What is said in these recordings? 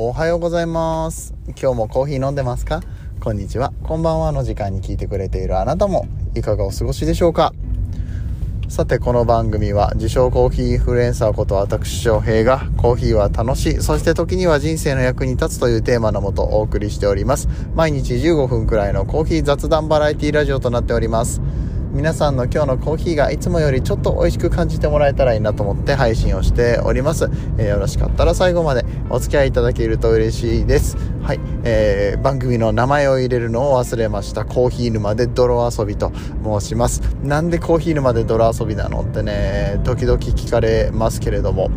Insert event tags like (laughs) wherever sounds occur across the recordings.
おはようございます。今日もコーヒー飲んでますか？こんにちは。こんばんはの時間に聞いてくれているあなたもいかがお過ごしでしょうか？さてこの番組は自称コーヒーインフルエンサーこと私翔平がコーヒーは楽しいそして時には人生の役に立つというテーマのもとお送りしております。毎日15分くらいのコーヒー雑談バラエティラジオとなっております。皆さんの今日のコーヒーがいつもよりちょっと美味しく感じてもらえたらいいなと思って配信をしております、えー、よろしかったら最後までお付き合いいただけると嬉しいです。はい、えー、番組の名前を入れるのを忘れました。コーヒー沼で泥遊びと申します。なんでコーヒー沼で泥遊びなのってね時々聞かれますけれども。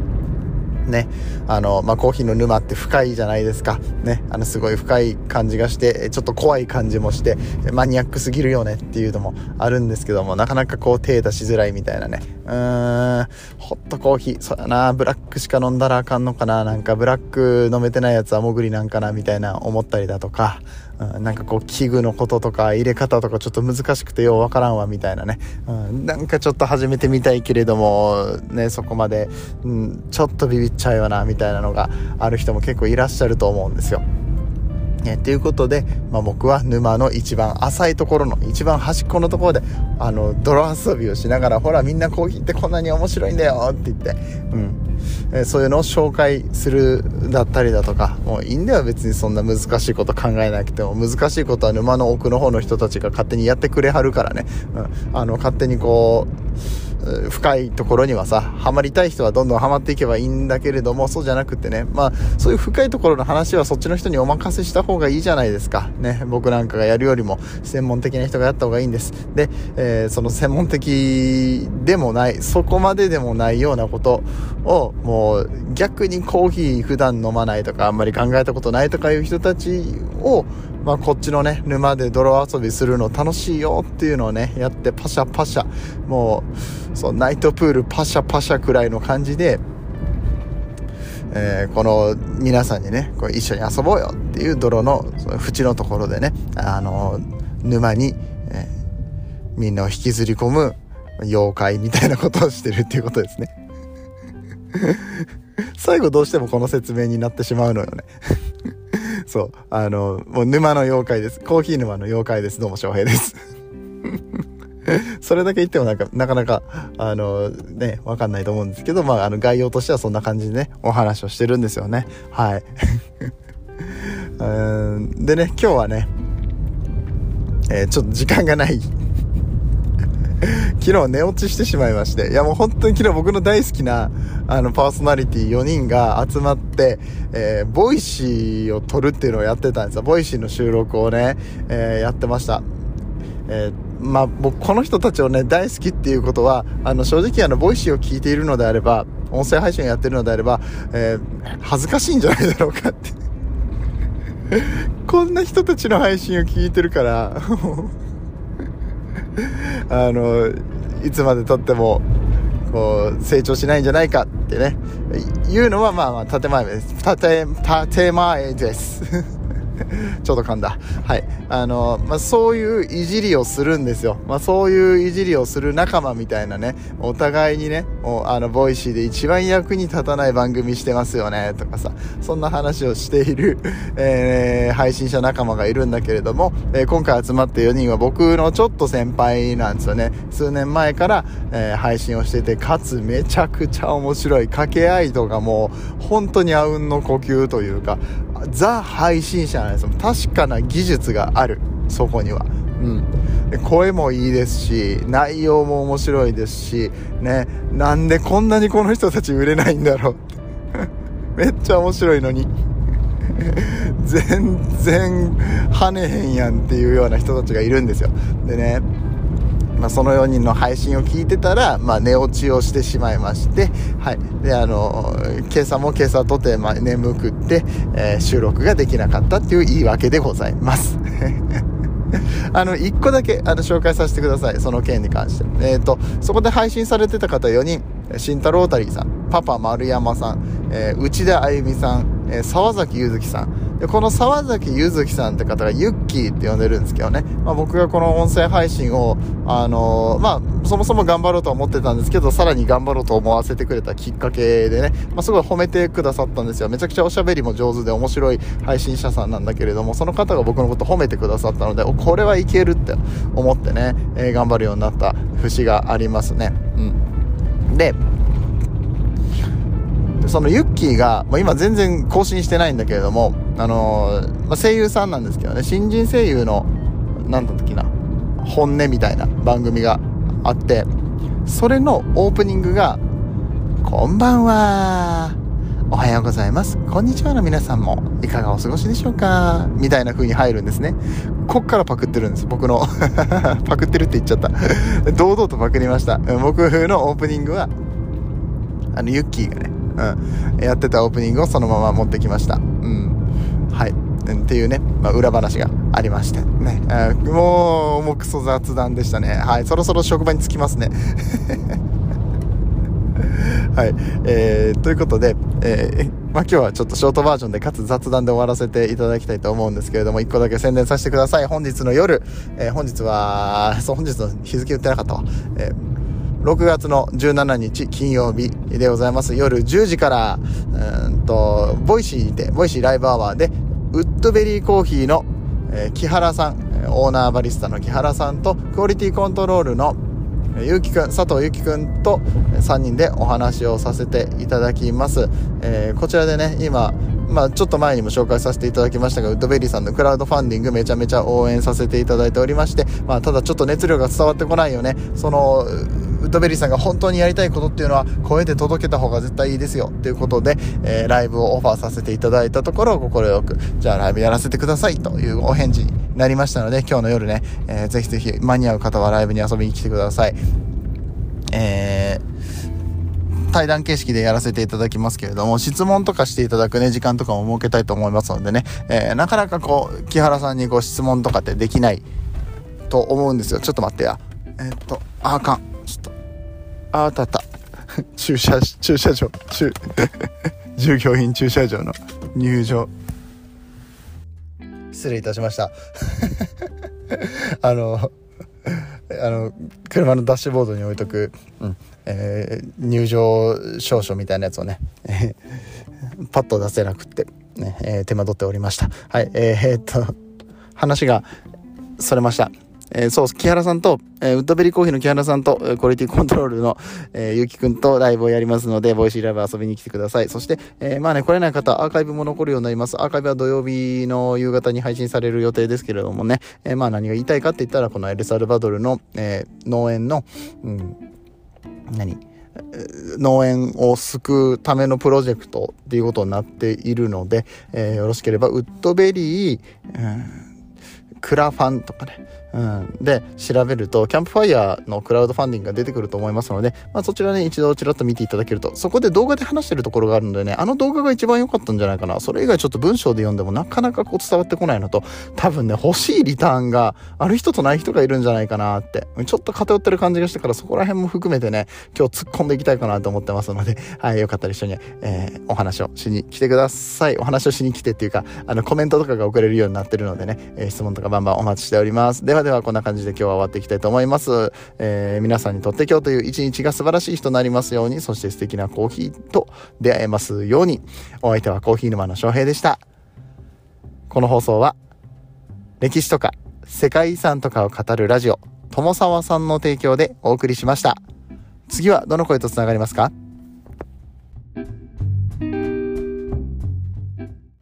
ね、あの、まあ、コーヒーの沼って深いじゃないですか。ね、あの、すごい深い感じがして、ちょっと怖い感じもして、マニアックすぎるよねっていうのもあるんですけども、なかなかこう手出しづらいみたいなね。うーん、ホットコーヒー、そうやな、ブラックしか飲んだらあかんのかな、なんかブラック飲めてないやつは潜りなんかな、みたいな思ったりだとか、うん、なんかこう器具のこととか入れ方とかちょっと難しくてようわからんわみたいなね、うん、なんかちょっと始めてみたいけれどもねそこまで、うん、ちょっとビビっちゃうよなみたいなのがある人も結構いらっしゃると思うんですよ。ね、ということで、まあ、僕は沼の一番浅いところの一番端っこのところであの泥遊びをしながらほらみんなコーヒーってこんなに面白いんだよって言って、うんえそういうのを紹介するだったりだとかもういいんだよ別にそんな難しいこと考えなくても。難しいことは沼の奥の方の人たちが勝手にやってくれはるからね、うん、あの勝手にこう深いところにはさ、ハマりたい人はどんどんハマっていけばいいんだけれども、そうじゃなくてね、まあ、そういう深いところの話はそっちの人にお任せした方がいいじゃないですか。ね、僕なんかがやるよりも専門的な人がやった方がいいんです。で、えー、その専門的でもない、そこまででもないようなことを、もう逆にコーヒー普段飲まないとか、あんまり考えたことないとかいう人たちを、まあ、こっちのね、沼で泥遊びするの楽しいよっていうのをね、やってパシャパシャ、もう、そう、ナイトプールパシャパシャくらいの感じで、えー、この皆さんにね、こう一緒に遊ぼうよっていう泥のその縁のところでね、あの、沼に、えー、みんなを引きずり込む妖怪みたいなことをしてるっていうことですね。(laughs) 最後どうしてもこの説明になってしまうのよねそう。あの、もう沼の妖怪です。コーヒー沼の妖怪です。どうも、翔平です。(laughs) それだけ言ってもなんか、なかなか、あの、ね、わかんないと思うんですけど、まあ、あの、概要としてはそんな感じでね、お話をしてるんですよね。はい。(laughs) でね、今日はね、えー、ちょっと時間がない昨日寝落ちしてしまいまして、いやもう本当に昨日僕の大好きな、あの、パーソナリティ4人が集まって、えー、 Voicy を録るっていうのをやってたんですよ。 Voicy の収録をね、えー、やってました。えー、まあ、僕、この人たちをね、大好きっていうことは、あの、正直あの、 Voicy を聞いているのであれば、音声配信をやってるのであれば、え、恥ずかしいんじゃないだろうかって (laughs) こんな人たちの配信を聞いてるから (laughs) あの、いつまでたっても、こう、成長しないんじゃないかってね、言うのはまあまあ、建前です。建、建前です。(laughs) (laughs) ちょっと噛んだ。はい。あの、まあ、そういういじりをするんですよ。まあ、そういういじりをする仲間みたいなね、お互いにね、もうあの、 Voicy で一番役に立たない番組してますよね、とかさ、そんな話をしている、(laughs) えー、配信者仲間がいるんだけれども、えー、今回集まって4人は僕のちょっと先輩なんですよね。数年前から、えー、配信をしてて、かつめちゃくちゃ面白い掛け合いとかもう、本当にあうんの呼吸というか、ザ配信者なんですよ。確かな技術がある。そこには。うん。声もいいですし、内容も面白いですし、ね、なんでこんなにこの人たち売れないんだろう (laughs) めっちゃ面白いのに (laughs) 全然跳ねへんやんっていうような人たちがいるんですよ。でね、まあ、その4人の配信を聞いてたら、まあ、寝落ちをしてしまいまして、はい。で、あの、今朝も今朝とて、まあ、眠くって、えー、収録ができなかったっていう言い訳でございます。(laughs) あの、一個だけ、あの、紹介させてください。その件に関して。えっ、ー、と、そこで配信されてた方4人、慎太郎タリーさん、パパ丸山さん、えー、内田あゆみさん、えー、沢崎ゆずきさん。で、この沢崎ゆずきさんって方がユッキーって呼んでるんですけどね。まあ、僕がこの音声配信を、あのー、まあ、そもそも頑張ろうと思ってたんですけど、さらに頑張ろうと思わせてくれたきっかけでね、まあ、すごい褒めてくださったんですよ。めちゃくちゃおしゃべりも上手で面白い配信者さんなんだけれども、その方が僕のこと褒めてくださったので、これはいけるって思ってね、えー、頑張るようになった節がありますね。うん。で、そのユッキーが、まあ、今全然更新してないんだけれども、あのー、まあ、声優さんなんですけどね、新人声優の、なんだっけな、本音みたいな番組があって、それのオープニングが、こんばんは。おはようございます。こんにちはの皆さんも、いかがお過ごしでしょうかみたいな風に入るんですね。こっからパクってるんです。僕の (laughs) パクってるって言っちゃった。堂々とパクりました。僕のオープニングは、あの、ユッキーがね、うん、やってたオープニングをそのまま持ってきました。うん。はい。っていうね、まあ、裏話がありまして。ね。もう、もうクソ雑談でしたね。はい。そろそろ職場に着きますね。(laughs) はい。えー、ということで、えー、まあ、今日はちょっとショートバージョンでかつ雑談で終わらせていただきたいと思うんですけれども、一個だけ宣伝させてください。本日の夜、えー、本日は、そう、本日の日付言ってなかったわ。えー6月の17日金曜日でございます。夜10時から、うんと、 Voicy で、 Voicy ライブアワーで、 Woodberry Coffee の、えー、木原さん、オーナーバリスタの木原さんと、クオリティコントロールのゆうきくん、佐藤ゆうきくんと3人でお話をさせていただきます。えー、こちらでね、今、まあ、ちょっと前にも紹介させていただきましたが、 Woodberry さんのクラウドファンディングめちゃめちゃ応援させていただいておりまして、まあ、ただちょっと熱量が伝わってこないよね。その、ドベリーさんが本当にやりたいことっていうのは声で届けた方が絶対いいですよっていうことで、えー、ライブをオファーさせていただいたところを、快く、じゃあライブやらせてくださいというお返事になりましたので、今日の夜ね、えー、ぜひぜひ間に合う方はライブに遊びに来てください。えー対談形式でやらせていただきますけれども、質問とかしていただくね、時間とかも設けたいと思いますのでね、えー、なかなかこう、木原さんにご質問とかってできないと思うんですよ。ちょっと待ってや。えー、っと、あかん。あ、あったあった。駐車、駐車場、駐、(laughs) 従業員駐車場の入場。失礼いたしました。(laughs) あの、あの、車のダッシュボードに置いとく、うん、えー、入場証書みたいなやつをね、えー、パッと出せなくって、ね、えー、手間取っておりました。はい、えー、えー、っと、話がそれました。えー、そう、木原さんと、えー、ウッドベリーコーヒーの木原さんと、え、クオリティコントロールの、えー、ゆうきくんとライブをやりますので、ボイシーライブ遊びに来てください。そして、えー、まあね、来れない方、アーカイブも残るようになります。アーカイブは土曜日の夕方に配信される予定ですけれどもね、えー、まあ何が言いたいかって言ったら、このエルサルバドルの、えー、農園の、うん、何農園を救うためのプロジェクトっていうことになっているので、えー、よろしければウッドベリー、うんクラファンとかね、うん、で調べるとキャンプファイヤーのクラウドファンディングが出てくると思いますので、まあ、そちらね一度ちらっと見ていただけるとそこで動画で話してるところがあるのでねあの動画が一番良かったんじゃないかな。それ以外ちょっと文章で読んでもなかなかこう伝わってこないのと多分ね欲しいリターンがある人とない人がいるんじゃないかなって。ちょっと偏ってる感じがしたからそこら辺も含めてね今日突っ込んでいきたいかなと思ってますので、(laughs) はい、よかったら一緒に、えー、お話をしに来てください。お話をしに来てっていうかあのコメントとかが送れるようになってるのでね、え、質問とかバンバンお待ちしております。ではではこんな感じで今日は終わっていきたいと思います。えー、皆さんにとって今日という一日が素晴らしい日となりますように、そして素敵なコーヒーと出会えますように、お相手はコーヒー沼の翔平でした。この放送は、歴史とか世界遺産とかを語るラジオ、友沢さんの提供でお送りしました。次はどの声と繋がりますか？